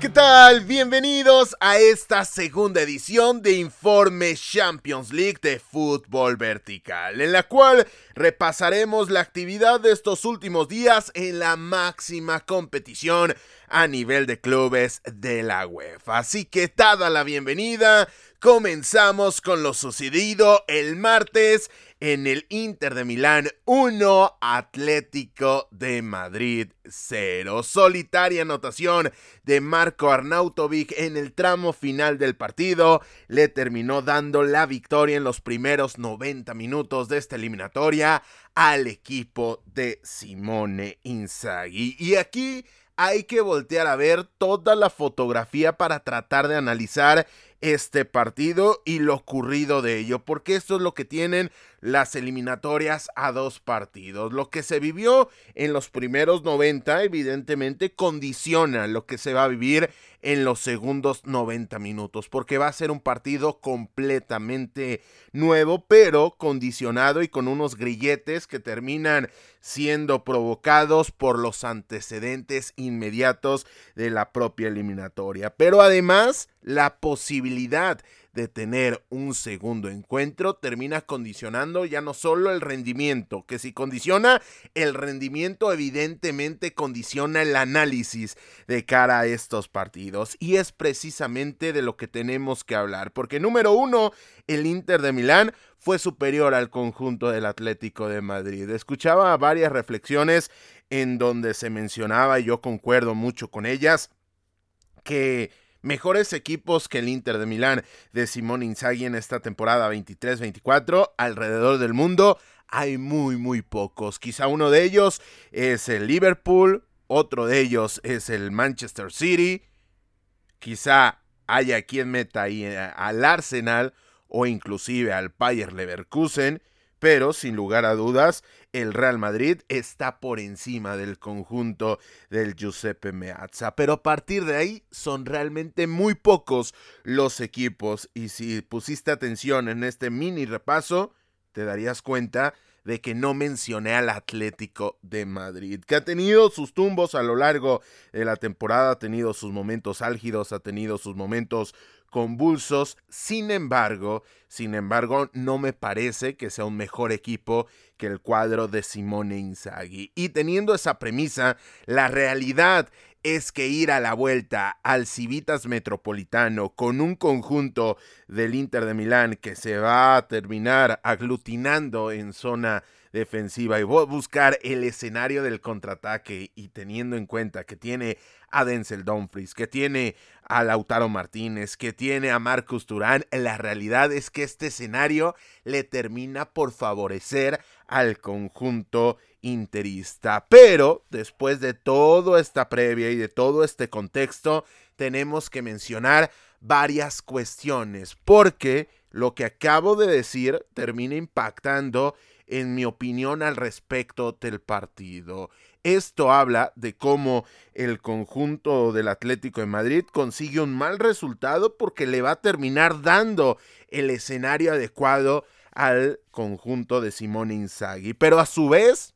¿Qué tal? Bienvenidos a esta segunda edición de Informe Champions League de Fútbol Vertical, en la cual repasaremos la actividad de estos últimos días en la máxima competición a nivel de clubes de la UEFA. Así que dada la bienvenida, comenzamos con lo sucedido el martes en el Inter de Milán 1, Atlético de Madrid 0. Solitaria anotación de Marco Arnautovic en el tramo final del partido le terminó dando la victoria en los primeros 90 minutos de esta eliminatoria al equipo de Simone Inzaghi. Y aquí hay que voltear a ver toda la fotografía para tratar de analizar este partido y lo ocurrido de ello, porque esto es lo que tienen las eliminatorias a dos partidos. Lo que se vivió en los primeros 90 evidentemente condiciona lo que se va a vivir en los segundos 90 minutos, porque va a ser un partido completamente nuevo, pero condicionado y con unos grilletes que terminan siendo provocados por los antecedentes inmediatos de la propia eliminatoria. Pero además, la posibilidad de tener un segundo encuentro termina condicionando ya no solo el rendimiento, que si condiciona el rendimiento evidentemente condiciona el análisis de cara a estos partidos y es precisamente de lo que tenemos que hablar, porque número uno, el Inter de Milán fue superior al conjunto del Atlético de Madrid. Escuchaba varias reflexiones en donde se mencionaba, y yo concuerdo mucho con ellas, que mejores equipos que el Inter de Milán de Simón Inzaghi en esta temporada 23-24 alrededor del mundo. Hay muy, muy pocos. Quizá uno de ellos es el Liverpool, otro de ellos es el Manchester City. Quizá haya quien meta ahí eh, al Arsenal o inclusive al Bayer Leverkusen pero sin lugar a dudas el Real Madrid está por encima del conjunto del Giuseppe Meazza. Pero a partir de ahí son realmente muy pocos los equipos y si pusiste atención en este mini repaso, te darías cuenta de que no mencioné al Atlético de Madrid, que ha tenido sus tumbos a lo largo de la temporada, ha tenido sus momentos álgidos, ha tenido sus momentos convulsos. Sin embargo, sin embargo, no me parece que sea un mejor equipo que el cuadro de Simone Inzaghi. Y teniendo esa premisa, la realidad es que ir a la vuelta al Civitas Metropolitano con un conjunto del Inter de Milán que se va a terminar aglutinando en zona defensiva y buscar el escenario del contraataque y teniendo en cuenta que tiene a Denzel Dumfries, que tiene a Lautaro Martínez, que tiene a Marcus Turán, la realidad es que este escenario le termina por favorecer al conjunto interista. Pero después de toda esta previa y de todo este contexto, tenemos que mencionar varias cuestiones, porque lo que acabo de decir termina impactando en mi opinión al respecto del partido. Esto habla de cómo el conjunto del Atlético de Madrid consigue un mal resultado porque le va a terminar dando el escenario adecuado al conjunto de Simone Inzaghi. Pero a su vez,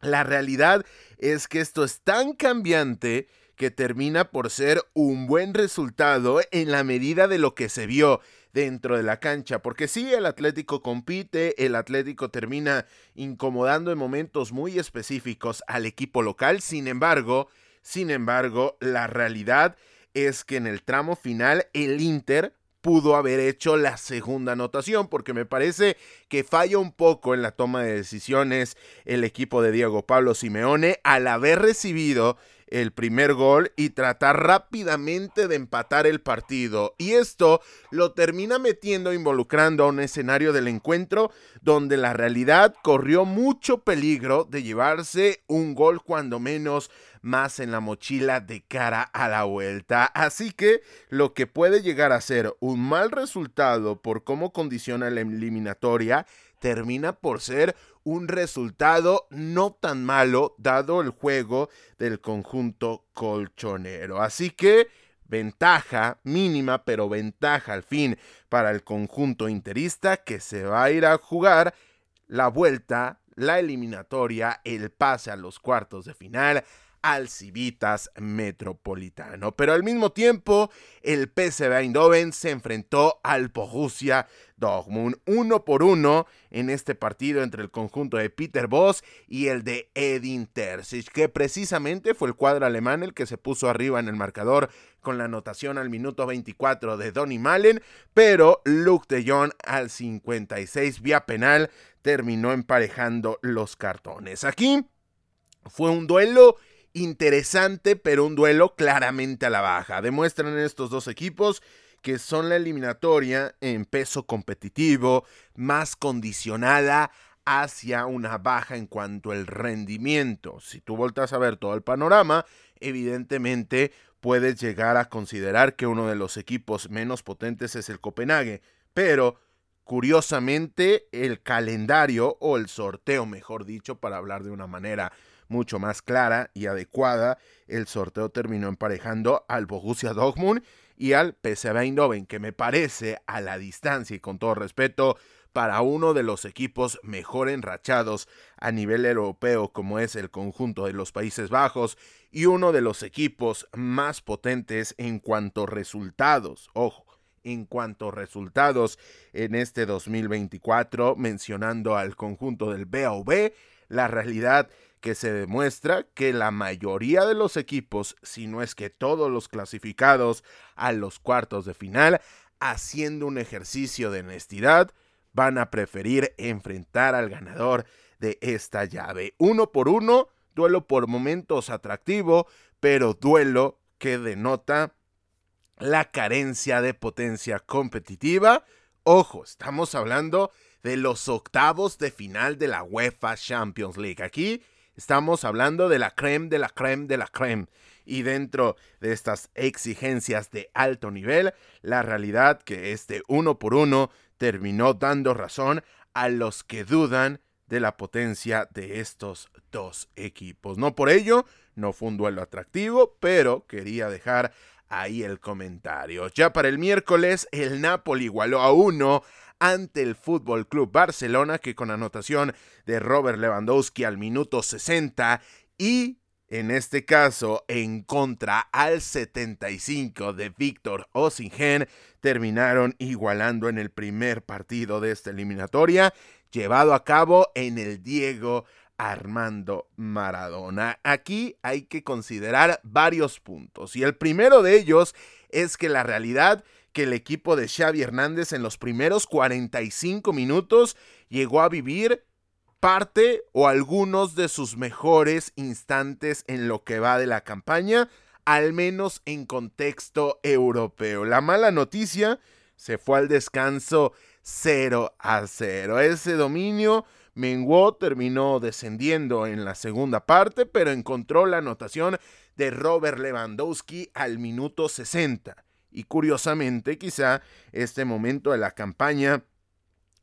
la realidad es que esto es tan cambiante que termina por ser un buen resultado en la medida de lo que se vio dentro de la cancha, porque sí, el Atlético compite, el Atlético termina incomodando en momentos muy específicos al equipo local, sin embargo, sin embargo, la realidad es que en el tramo final el Inter pudo haber hecho la segunda anotación, porque me parece que falla un poco en la toma de decisiones el equipo de Diego Pablo Simeone al haber recibido el primer gol y tratar rápidamente de empatar el partido. Y esto lo termina metiendo, involucrando a un escenario del encuentro donde la realidad corrió mucho peligro de llevarse un gol cuando menos más en la mochila de cara a la vuelta. Así que lo que puede llegar a ser un mal resultado por cómo condiciona la eliminatoria termina por ser un resultado no tan malo dado el juego del conjunto colchonero. Así que ventaja mínima, pero ventaja al fin para el conjunto interista que se va a ir a jugar la vuelta, la eliminatoria, el pase a los cuartos de final al Civitas Metropolitano. Pero al mismo tiempo, el PSV Eindhoven se enfrentó al Borussia Uno por uno en este partido entre el conjunto de Peter Boss y el de Edin Terzic, que precisamente fue el cuadro alemán el que se puso arriba en el marcador con la anotación al minuto 24 de Donny Malen, pero Luke de Jong al 56 vía penal terminó emparejando los cartones. Aquí fue un duelo interesante, pero un duelo claramente a la baja. Demuestran estos dos equipos que son la eliminatoria en peso competitivo más condicionada hacia una baja en cuanto al rendimiento. Si tú voltas a ver todo el panorama, evidentemente puedes llegar a considerar que uno de los equipos menos potentes es el Copenhague, pero curiosamente el calendario o el sorteo, mejor dicho, para hablar de una manera mucho más clara y adecuada, el sorteo terminó emparejando al Borussia Dortmund y al PSV Eindhoven, que me parece a la distancia y con todo respeto para uno de los equipos mejor enrachados a nivel europeo como es el conjunto de los Países Bajos y uno de los equipos más potentes en cuanto resultados. Ojo, en cuanto resultados en este 2024, mencionando al conjunto del BAV, la realidad que se demuestra que la mayoría de los equipos, si no es que todos los clasificados a los cuartos de final, haciendo un ejercicio de honestidad, van a preferir enfrentar al ganador de esta llave. Uno por uno, duelo por momentos atractivo, pero duelo que denota la carencia de potencia competitiva. Ojo, estamos hablando de los octavos de final de la UEFA Champions League. Aquí Estamos hablando de la creme, de la creme, de la creme. Y dentro de estas exigencias de alto nivel, la realidad que este uno por uno terminó dando razón a los que dudan de la potencia de estos dos equipos. No por ello, no fue un duelo atractivo, pero quería dejar ahí el comentario. Ya para el miércoles, el Napoli igualó a uno ante el Fútbol Club Barcelona, que con anotación de Robert Lewandowski al minuto 60 y en este caso en contra al 75 de Víctor Osingen, terminaron igualando en el primer partido de esta eliminatoria, llevado a cabo en el Diego Armando Maradona. Aquí hay que considerar varios puntos y el primero de ellos es que la realidad que el equipo de Xavi Hernández en los primeros 45 minutos llegó a vivir parte o algunos de sus mejores instantes en lo que va de la campaña, al menos en contexto europeo. La mala noticia se fue al descanso 0 a 0. Ese dominio menguó, terminó descendiendo en la segunda parte, pero encontró la anotación de Robert Lewandowski al minuto 60. Y curiosamente, quizá este momento de la campaña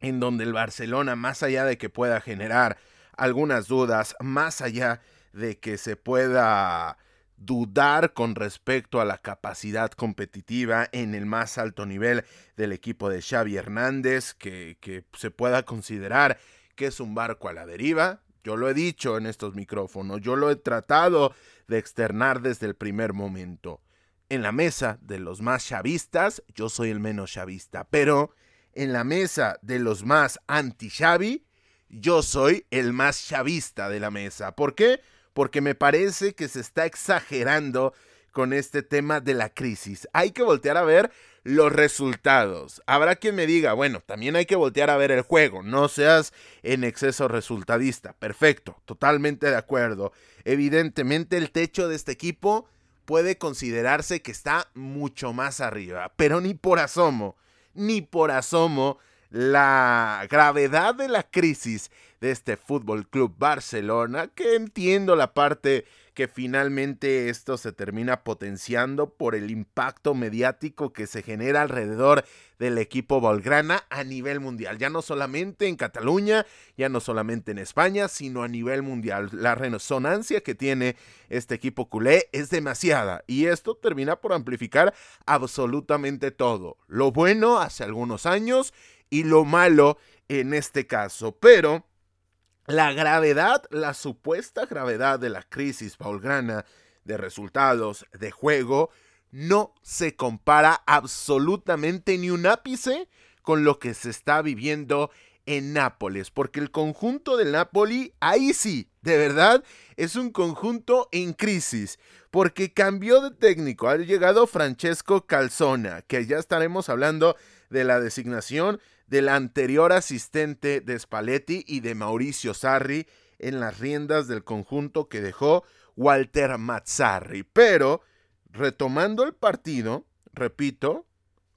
en donde el Barcelona, más allá de que pueda generar algunas dudas, más allá de que se pueda dudar con respecto a la capacidad competitiva en el más alto nivel del equipo de Xavi Hernández, que, que se pueda considerar que es un barco a la deriva. Yo lo he dicho en estos micrófonos, yo lo he tratado de externar desde el primer momento en la mesa de los más chavistas, yo soy el menos chavista, pero en la mesa de los más anti-Xavi, yo soy el más chavista de la mesa. ¿Por qué? Porque me parece que se está exagerando con este tema de la crisis. Hay que voltear a ver los resultados. Habrá quien me diga, bueno, también hay que voltear a ver el juego, no seas en exceso resultadista. Perfecto, totalmente de acuerdo. Evidentemente el techo de este equipo puede considerarse que está mucho más arriba, pero ni por asomo, ni por asomo la gravedad de la crisis de este Fútbol Club Barcelona, que entiendo la parte que finalmente esto se termina potenciando por el impacto mediático que se genera alrededor del equipo Volgrana a nivel mundial, ya no solamente en Cataluña, ya no solamente en España, sino a nivel mundial. La resonancia que tiene este equipo culé es demasiada y esto termina por amplificar absolutamente todo. Lo bueno hace algunos años y lo malo en este caso, pero la gravedad, la supuesta gravedad de la crisis paulgrana de resultados de juego no se compara absolutamente ni un ápice con lo que se está viviendo en Nápoles, porque el conjunto del Napoli, ahí sí, de verdad, es un conjunto en crisis, porque cambió de técnico, ha llegado Francesco Calzona, que ya estaremos hablando de la designación del anterior asistente de Spalletti y de Mauricio Sarri en las riendas del conjunto que dejó Walter Mazzarri. Pero, retomando el partido, repito,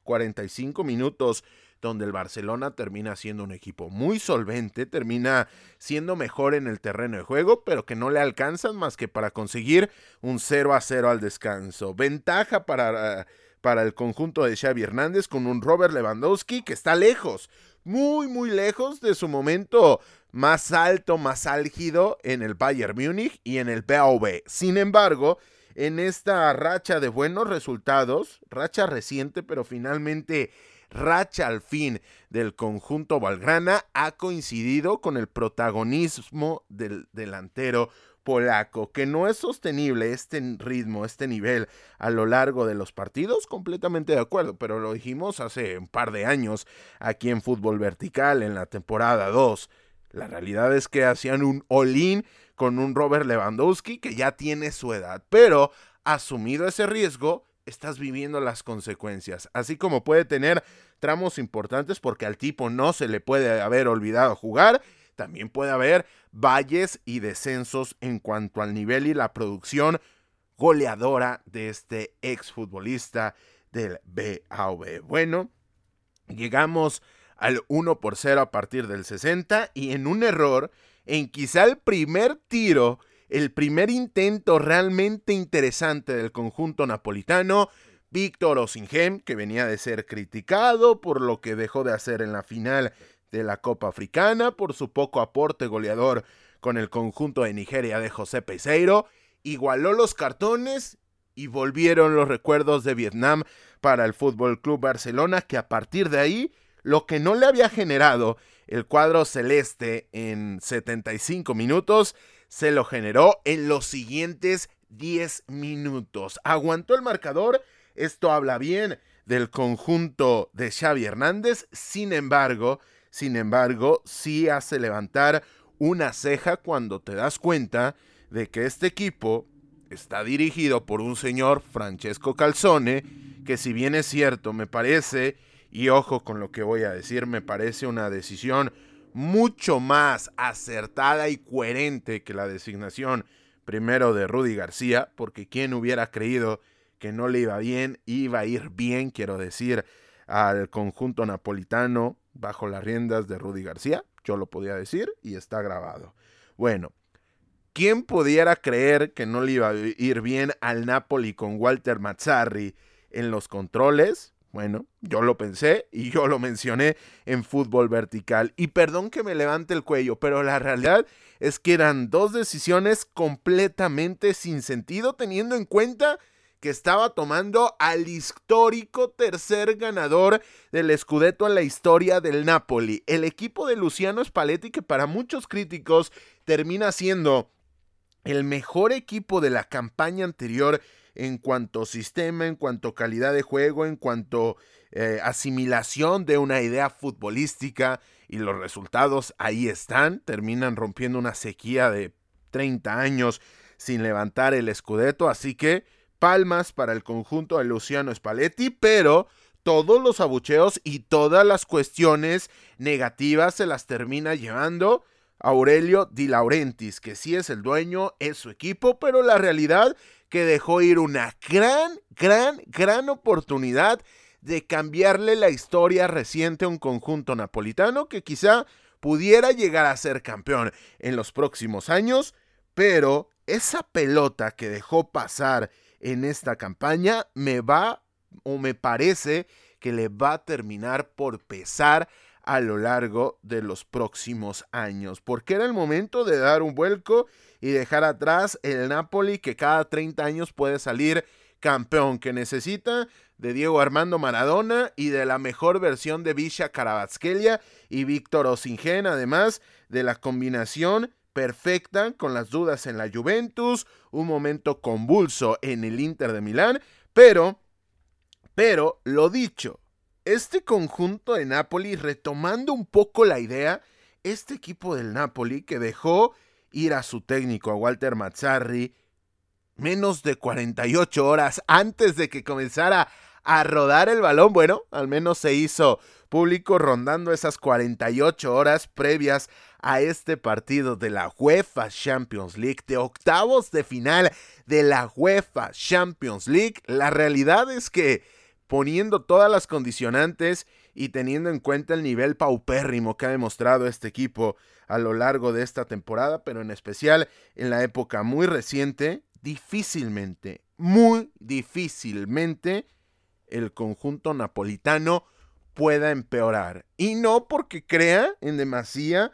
45 minutos donde el Barcelona termina siendo un equipo muy solvente, termina siendo mejor en el terreno de juego, pero que no le alcanzan más que para conseguir un 0 a 0 al descanso. Ventaja para para el conjunto de Xavi Hernández con un Robert Lewandowski que está lejos, muy muy lejos de su momento más alto, más álgido en el Bayern Múnich y en el BAV. Sin embargo, en esta racha de buenos resultados, racha reciente, pero finalmente racha al fin del conjunto Valgrana, ha coincidido con el protagonismo del delantero polaco, que no es sostenible este ritmo, este nivel a lo largo de los partidos, completamente de acuerdo, pero lo dijimos hace un par de años aquí en Fútbol Vertical en la temporada 2. La realidad es que hacían un all-in con un Robert Lewandowski que ya tiene su edad, pero asumido ese riesgo, estás viviendo las consecuencias, así como puede tener tramos importantes porque al tipo no se le puede haber olvidado jugar también puede haber valles y descensos en cuanto al nivel y la producción goleadora de este exfutbolista del BAV. Bueno, llegamos al 1 por 0 a partir del 60 y en un error en quizá el primer tiro, el primer intento realmente interesante del conjunto napolitano, Víctor Osingem, que venía de ser criticado por lo que dejó de hacer en la final de la Copa Africana por su poco aporte goleador con el conjunto de Nigeria de José Peseiro, igualó los cartones y volvieron los recuerdos de Vietnam para el Fútbol Club Barcelona, que a partir de ahí, lo que no le había generado el cuadro celeste en 75 minutos, se lo generó en los siguientes 10 minutos. Aguantó el marcador, esto habla bien del conjunto de Xavi Hernández, sin embargo, sin embargo, sí hace levantar una ceja cuando te das cuenta de que este equipo está dirigido por un señor Francesco Calzone, que si bien es cierto, me parece, y ojo con lo que voy a decir, me parece una decisión mucho más acertada y coherente que la designación primero de Rudy García, porque quien hubiera creído que no le iba bien, iba a ir bien, quiero decir, al conjunto napolitano bajo las riendas de Rudy García. Yo lo podía decir y está grabado. Bueno, ¿quién pudiera creer que no le iba a ir bien al Napoli con Walter Mazzarri en los controles? Bueno, yo lo pensé y yo lo mencioné en fútbol vertical. Y perdón que me levante el cuello, pero la realidad es que eran dos decisiones completamente sin sentido teniendo en cuenta que estaba tomando al histórico tercer ganador del Scudetto en la historia del Napoli, el equipo de Luciano Spalletti que para muchos críticos termina siendo el mejor equipo de la campaña anterior en cuanto sistema, en cuanto calidad de juego, en cuanto eh, asimilación de una idea futbolística y los resultados ahí están, terminan rompiendo una sequía de 30 años sin levantar el Scudetto, así que palmas para el conjunto de Luciano Spalletti, pero todos los abucheos y todas las cuestiones negativas se las termina llevando Aurelio Di Laurentiis, que sí es el dueño, es su equipo, pero la realidad que dejó ir una gran, gran, gran oportunidad de cambiarle la historia reciente a un conjunto napolitano que quizá pudiera llegar a ser campeón en los próximos años, pero esa pelota que dejó pasar en esta campaña me va o me parece que le va a terminar por pesar a lo largo de los próximos años, porque era el momento de dar un vuelco y dejar atrás el Napoli que cada 30 años puede salir campeón, que necesita de Diego Armando Maradona y de la mejor versión de Visha Karabatskelia y Víctor Osingen, además de la combinación perfecta con las dudas en la Juventus, un momento convulso en el Inter de Milán, pero, pero, lo dicho, este conjunto de Napoli, retomando un poco la idea, este equipo del Napoli que dejó ir a su técnico, a Walter Mazzarri, menos de 48 horas antes de que comenzara a rodar el balón, bueno, al menos se hizo público rondando esas 48 horas previas a este partido de la UEFA Champions League, de octavos de final de la UEFA Champions League. La realidad es que poniendo todas las condicionantes y teniendo en cuenta el nivel paupérrimo que ha demostrado este equipo a lo largo de esta temporada, pero en especial en la época muy reciente, difícilmente, muy difícilmente, el conjunto napolitano pueda empeorar. Y no porque crea en demasía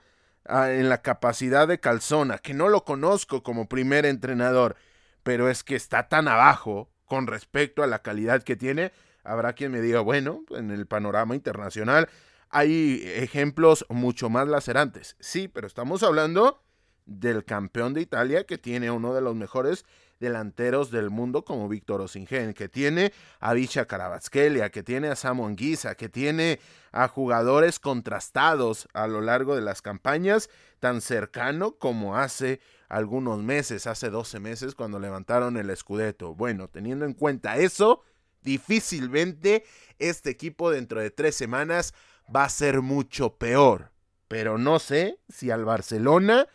en la capacidad de Calzona, que no lo conozco como primer entrenador, pero es que está tan abajo con respecto a la calidad que tiene Habrá quien me diga, bueno, en el panorama internacional hay ejemplos mucho más lacerantes. Sí, pero estamos hablando del campeón de Italia que tiene uno de los mejores delanteros del mundo como Víctor Osingen, que tiene a Vicha Carabasquelia, que tiene a Samu Anguisa, que tiene a jugadores contrastados a lo largo de las campañas, tan cercano como hace algunos meses, hace 12 meses cuando levantaron el Scudetto. Bueno, teniendo en cuenta eso, difícilmente este equipo dentro de tres semanas va a ser mucho peor. Pero no sé si al Barcelona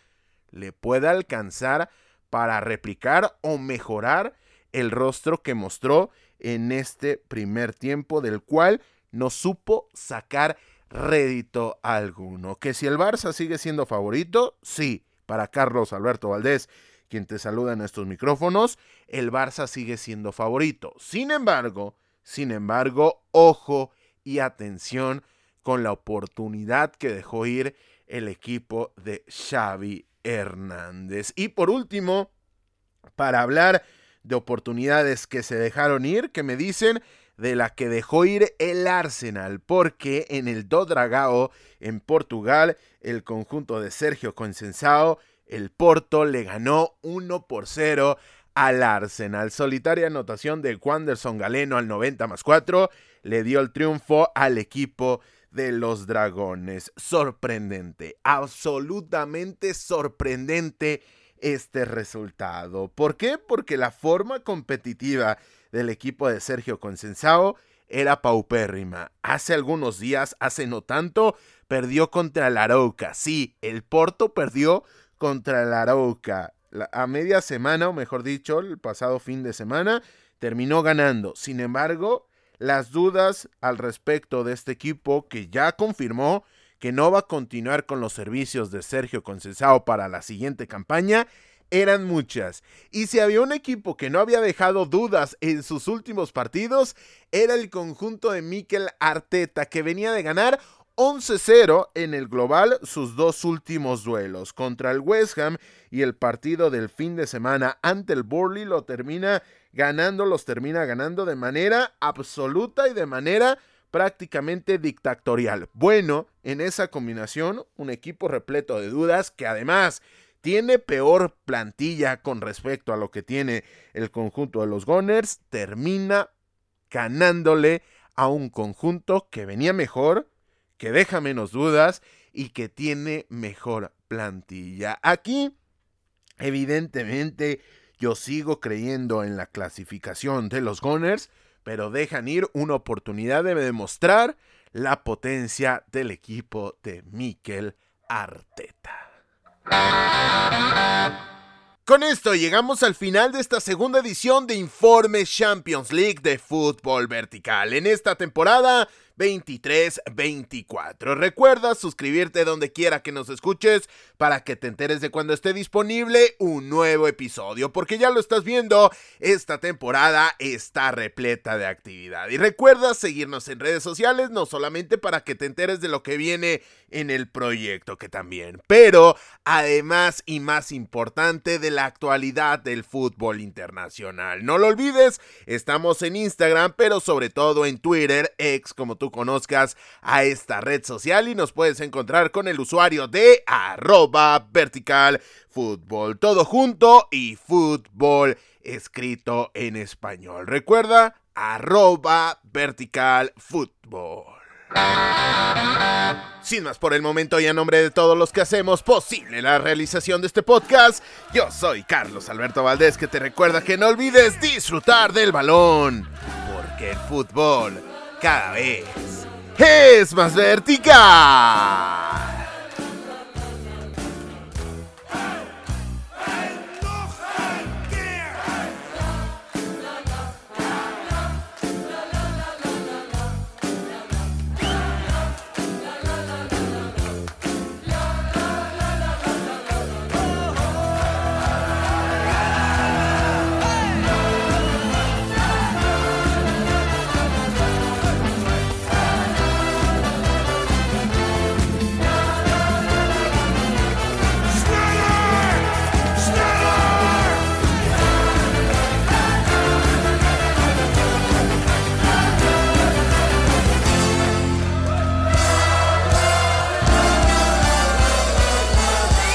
le pueda alcanzar para replicar o mejorar el rostro que mostró en este primer tiempo del cual no supo sacar rédito alguno. Que si el Barça sigue siendo favorito, sí, para Carlos Alberto Valdés quien te saluda en estos micrófonos, el Barça sigue siendo favorito. Sin embargo, sin embargo, ojo y atención con la oportunidad que dejó ir el equipo de Xavi Hernández. Y por último, para hablar de oportunidades que se dejaron ir, que me dicen de la que dejó ir el Arsenal, porque en el Dodragao, en Portugal, el conjunto de Sergio Consensao el Porto le ganó 1 por 0 al Arsenal. Solitaria anotación de Wanderson Galeno al 90 más 4 le dio el triunfo al equipo de los Dragones. Sorprendente, absolutamente sorprendente este resultado. ¿Por qué? Porque la forma competitiva del equipo de Sergio Consensao era paupérrima. Hace algunos días, hace no tanto, perdió contra el Arauca. Sí, el Porto perdió contra el Arauca. a media semana, o mejor dicho, el pasado fin de semana, terminó ganando. Sin embargo, las dudas al respecto de este equipo que ya confirmó que no va a continuar con los servicios de Sergio Concesao para la siguiente campaña eran muchas. Y si había un equipo que no había dejado dudas en sus últimos partidos, era el conjunto de Mikel Arteta, que venía de ganar 11-0 en el global sus dos últimos duelos contra el West Ham y el partido del fin de semana ante el Burley lo termina ganando, los termina ganando de manera absoluta y de manera prácticamente dictatorial. Bueno, en esa combinación, un equipo repleto de dudas que además tiene peor plantilla con respecto a lo que tiene el conjunto de los Gunners, termina ganándole a un conjunto que venía mejor, que deja menos dudas y que tiene mejor plantilla. Aquí, evidentemente, yo sigo creyendo en la clasificación de los Gunners, pero dejan ir una oportunidad de demostrar la potencia del equipo de Mikel Arteta. Con esto llegamos al final de esta segunda edición de Informe Champions League de Fútbol Vertical. En esta temporada 23-24. Recuerda suscribirte donde quiera que nos escuches para que te enteres de cuando esté disponible un nuevo episodio, porque ya lo estás viendo, esta temporada está repleta de actividad. Y recuerda seguirnos en redes sociales, no solamente para que te enteres de lo que viene en el proyecto, que también, pero además y más importante de la actualidad del fútbol internacional. No lo olvides, estamos en Instagram, pero sobre todo en Twitter, ex como tú conozcas a esta red social y nos puedes encontrar con el usuario de arroba vertical fútbol, todo junto y fútbol escrito en español. Recuerda, arroba vertical fútbol. Sin más por el momento y a nombre de todos los que hacemos posible la realización de este podcast, yo soy Carlos Alberto Valdés que te recuerda que no olvides disfrutar del balón, porque el fútbol cada vez es más vertical.